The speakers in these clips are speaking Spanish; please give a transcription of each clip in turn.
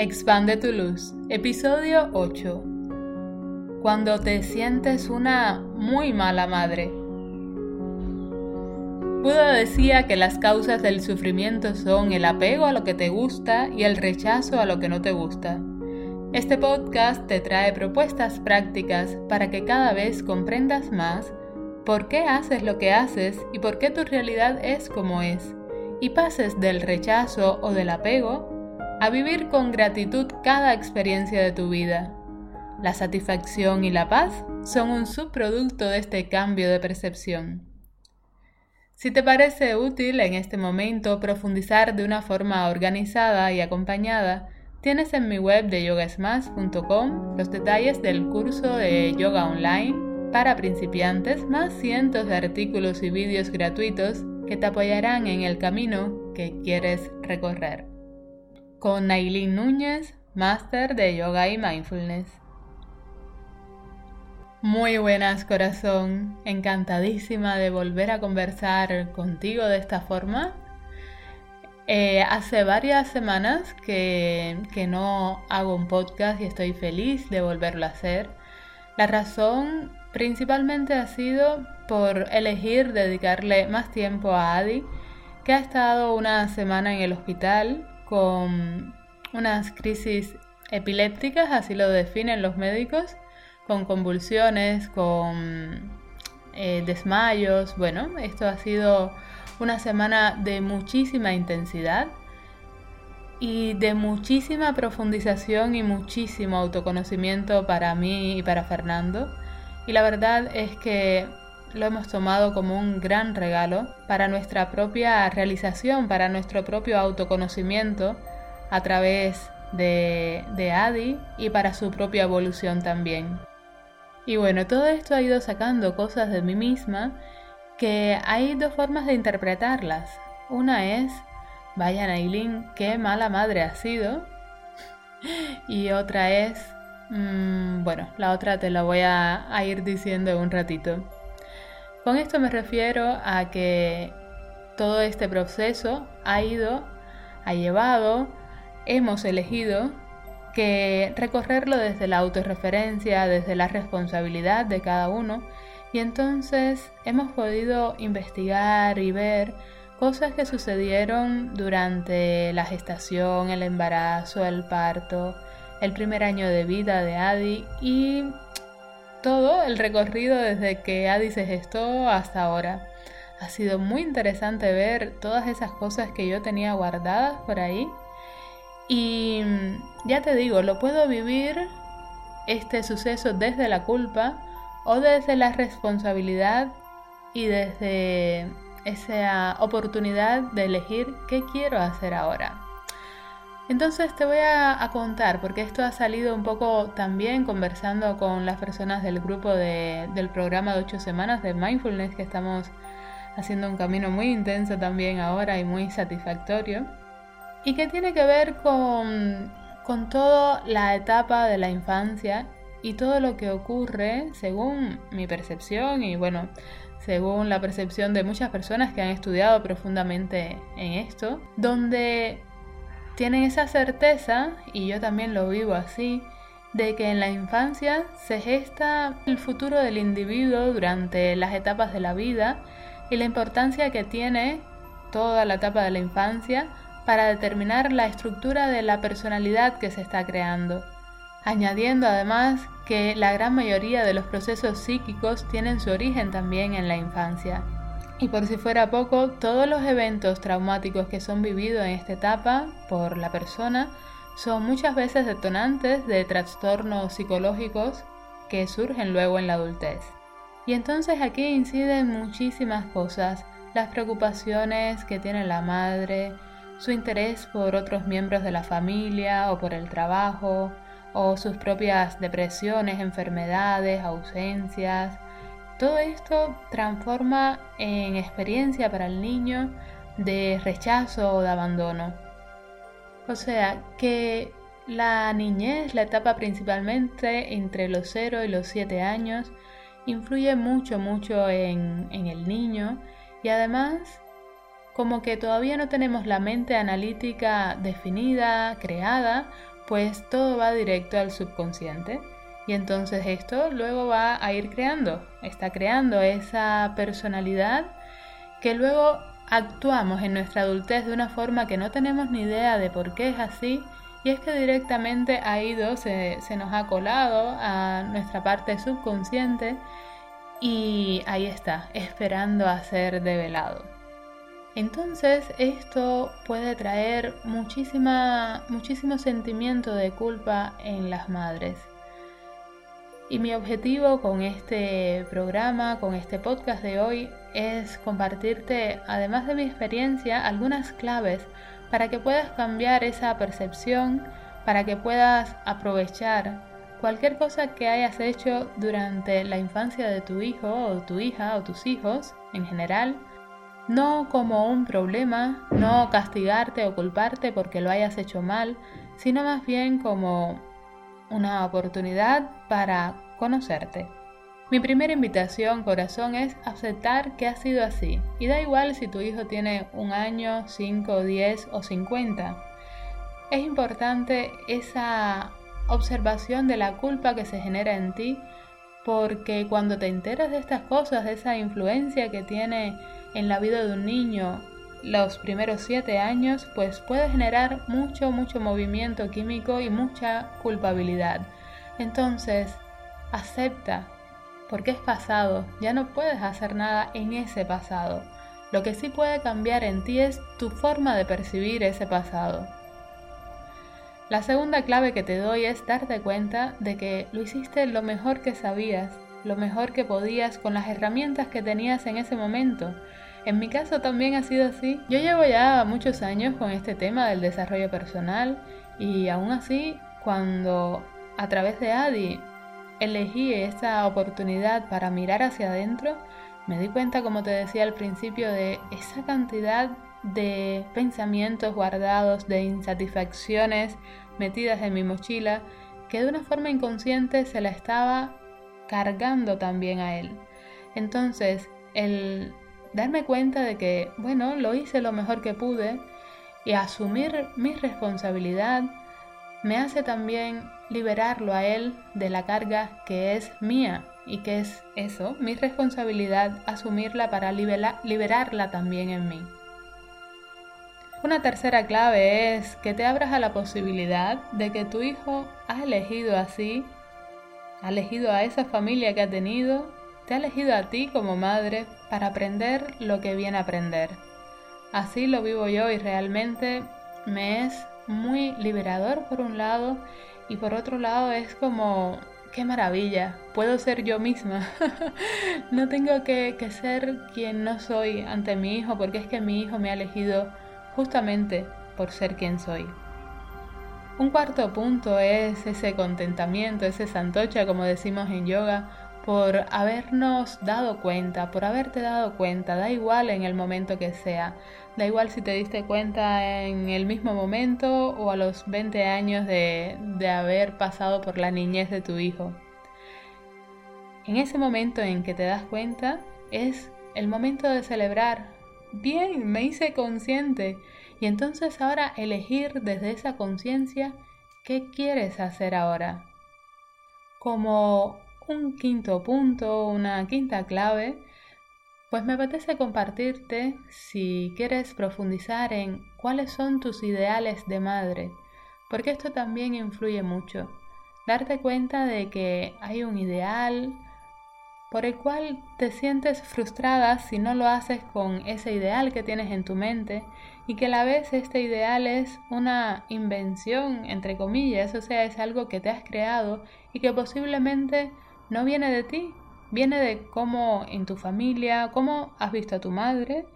Expande tu luz, episodio 8. Cuando te sientes una muy mala madre. Buda decía que las causas del sufrimiento son el apego a lo que te gusta y el rechazo a lo que no te gusta. Este podcast te trae propuestas prácticas para que cada vez comprendas más por qué haces lo que haces y por qué tu realidad es como es, y pases del rechazo o del apego a vivir con gratitud cada experiencia de tu vida. La satisfacción y la paz son un subproducto de este cambio de percepción. Si te parece útil en este momento profundizar de una forma organizada y acompañada, tienes en mi web de yogasmas.com los detalles del curso de yoga online para principiantes más cientos de artículos y vídeos gratuitos que te apoyarán en el camino que quieres recorrer con Nailin Núñez, máster de yoga y mindfulness. Muy buenas corazón, encantadísima de volver a conversar contigo de esta forma. Eh, hace varias semanas que, que no hago un podcast y estoy feliz de volverlo a hacer. La razón principalmente ha sido por elegir dedicarle más tiempo a Adi, que ha estado una semana en el hospital con unas crisis epilépticas, así lo definen los médicos, con convulsiones, con eh, desmayos. Bueno, esto ha sido una semana de muchísima intensidad y de muchísima profundización y muchísimo autoconocimiento para mí y para Fernando. Y la verdad es que lo hemos tomado como un gran regalo para nuestra propia realización, para nuestro propio autoconocimiento a través de, de Adi y para su propia evolución también. Y bueno, todo esto ha ido sacando cosas de mí misma que hay dos formas de interpretarlas. Una es, vaya Nailin, qué mala madre ha sido. y otra es, mm, bueno, la otra te la voy a, a ir diciendo en un ratito. Con esto me refiero a que todo este proceso ha ido, ha llevado, hemos elegido que recorrerlo desde la autorreferencia, desde la responsabilidad de cada uno, y entonces hemos podido investigar y ver cosas que sucedieron durante la gestación, el embarazo, el parto, el primer año de vida de Adi y todo el recorrido desde que Adi se gestó hasta ahora. Ha sido muy interesante ver todas esas cosas que yo tenía guardadas por ahí. Y ya te digo, lo puedo vivir este suceso desde la culpa o desde la responsabilidad y desde esa oportunidad de elegir qué quiero hacer ahora. Entonces te voy a, contar, porque esto ha salido un poco también conversando con las personas del grupo del programa de 8 semanas de mindfulness, que estamos haciendo un camino muy intenso también ahora y muy satisfactorio, y que tiene que ver con, con toda la etapa de la infancia y todo lo que ocurre según mi percepción y bueno, según la percepción de muchas personas que han estudiado profundamente en esto, donde tienen esa certeza, y yo también lo vivo así, de que en la infancia se gesta el futuro del individuo durante las etapas de la vida y la importancia que tiene toda la etapa de la infancia para determinar la estructura de la personalidad que se está creando, añadiendo además que la gran mayoría de los procesos psíquicos tienen su origen también en la infancia. Y por si fuera poco, todos los eventos traumáticos que son vividos en esta etapa por la persona son muchas veces detonantes de trastornos psicológicos que surgen luego en la adultez. Y entonces aquí inciden muchísimas cosas, las preocupaciones que tiene la madre, su interés por otros miembros de la familia o por el trabajo, o sus propias depresiones, enfermedades, ausencias, todo esto transforma en experiencia para el niño de rechazo o de abandono. O sea, que la niñez, la etapa principalmente entre los 0 y los 7 años, influye mucho, mucho en, en el niño y además como que todavía no tenemos la mente analítica definida, creada, pues todo va directo al subconsciente. Y entonces esto luego va a ir creando, está creando esa personalidad que luego actuamos en nuestra adultez de una forma que no tenemos ni idea de por qué es así y es que directamente ha ido, se, se nos ha colado a nuestra parte subconsciente y ahí está, esperando a ser develado. Entonces esto puede traer muchísima, muchísimo sentimiento de culpa en las madres. Y mi objetivo con este programa, con este podcast de hoy, es compartirte, además de mi experiencia, algunas claves para que puedas cambiar esa percepción, para que puedas aprovechar cualquier cosa que hayas hecho durante la infancia de tu hijo o tu hija o tus hijos en general, no como un problema, no castigarte o culparte porque lo hayas hecho mal, sino más bien como una oportunidad para conocerte. Mi primera invitación, corazón, es aceptar que ha sido así. Y da igual si tu hijo tiene un año, 5, 10 o 50. Es importante esa observación de la culpa que se genera en ti porque cuando te enteras de estas cosas, de esa influencia que tiene en la vida de un niño los primeros siete años, pues puede generar mucho, mucho movimiento químico y mucha culpabilidad. Entonces, acepta porque es pasado, ya no puedes hacer nada en ese pasado. Lo que sí puede cambiar en ti es tu forma de percibir ese pasado. La segunda clave que te doy es darte cuenta de que lo hiciste lo mejor que sabías, lo mejor que podías con las herramientas que tenías en ese momento. En mi caso también ha sido así. Yo llevo ya muchos años con este tema del desarrollo personal y aún así cuando a través de Adi elegí esta oportunidad para mirar hacia adentro, me di cuenta, como te decía al principio, de esa cantidad de pensamientos guardados, de insatisfacciones metidas en mi mochila, que de una forma inconsciente se la estaba cargando también a él. Entonces, el darme cuenta de que, bueno, lo hice lo mejor que pude y asumir mi responsabilidad me hace también liberarlo a él de la carga que es mía y que es eso, mi responsabilidad, asumirla para liberarla también en mí. Una tercera clave es que te abras a la posibilidad de que tu hijo ha elegido así, ha elegido a esa familia que ha tenido, te ha elegido a ti como madre para aprender lo que viene a aprender. Así lo vivo yo y realmente me es muy liberador por un lado y por otro lado es como, qué maravilla, puedo ser yo misma. no tengo que, que, ser quien no soy ante mi hijo porque es que mi hijo me ha elegido justamente por ser quien soy. Un cuarto punto es ese contentamiento, ese santocha como decimos en yoga, por habernos dado cuenta, por haberte dado cuenta, da igual en el momento que sea, Da igual si te diste cuenta en el mismo momento o a los 20 años de, de haber pasado por la niñez de tu hijo. En ese momento en que te das cuenta es el momento de celebrar. Bien, me hice consciente. Y entonces ahora elegir desde esa conciencia qué quieres hacer ahora. Como un quinto punto, una quinta clave, pues me apetece compartirte, si quieres profundizar en cuáles son tus ideales de madre, porque esto también influye mucho. Darte cuenta de que hay un ideal por el cual te sientes frustrada si no lo haces con ese ideal que tienes en tu mente y que a la vez este ideal es una invención, entre comillas, o sea, es algo que te has creado y que posiblemente no viene de ti, Viene de cómo en tu familia, cómo has visto a tu madre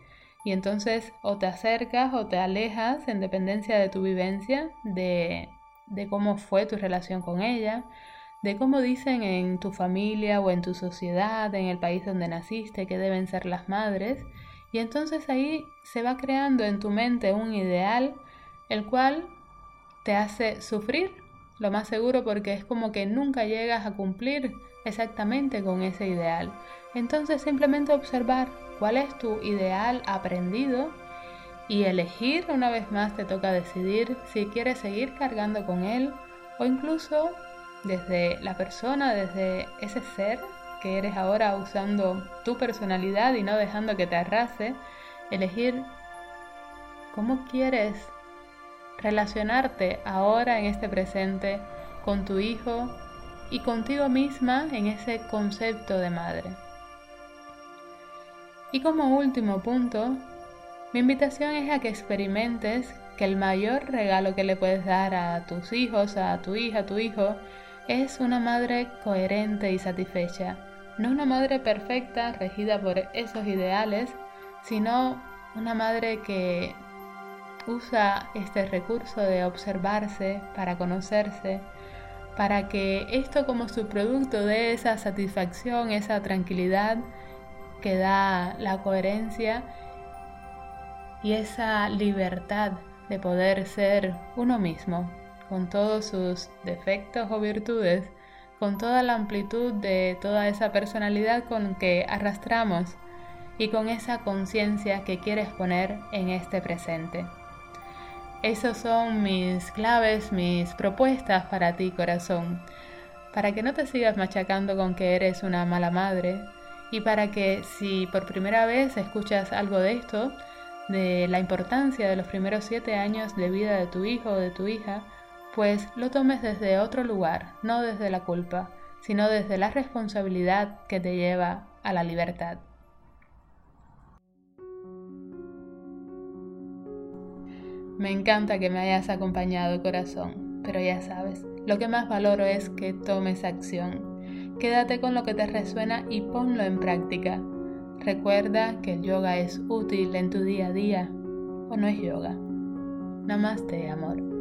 y entonces o te acercas o te alejas en dependencia de tu vivencia, de, cómo fue tu relación con ella, de cómo dicen en tu familia o en tu sociedad, en el país donde naciste, que deben ser las madres. Y entonces ahí se va creando en tu mente un ideal, el cual te hace sufrir, lo más seguro porque es como que nunca llegas a cumplir exactamente con ese ideal. Entonces simplemente observar cuál es tu ideal aprendido y elegir una vez más te toca decidir si quieres seguir cargando con él o incluso desde la persona, desde ese ser que eres ahora usando tu personalidad y no dejando que te arrase, elegir cómo quieres relacionarte ahora en este presente con tu hijo y contigo misma en ese concepto de madre. Y como último punto, mi invitación es a que experimentes que el mayor regalo que le puedes dar a tus hijos, a tu hija, a tu hijo, es una madre coherente y satisfecha. No una madre perfecta, regida por esos ideales, sino una madre que usa este recurso de observarse para conocerse, para que esto como su producto dé esa satisfacción, esa tranquilidad que da la coherencia y esa libertad de poder ser uno mismo, con todos sus defectos o virtudes, con toda la amplitud de toda esa personalidad con que arrastramos y con esa conciencia que quieres poner en este presente. Esas son mis claves, mis propuestas para ti, corazón, para que no te sigas machacando con que eres una mala madre y para que si por primera vez escuchas algo de esto, de la importancia de los primeros siete años de vida de tu hijo o de tu hija, pues lo tomes desde otro lugar, no desde la culpa, sino desde la responsabilidad que te lleva a la libertad. Me encanta que me hayas acompañado, corazón, pero ya sabes, lo que más valoro es que tomes acción. Quédate con lo que te resuena y ponlo en práctica. Recuerda que el yoga es útil en tu día a día o no es yoga. Namaste, amor.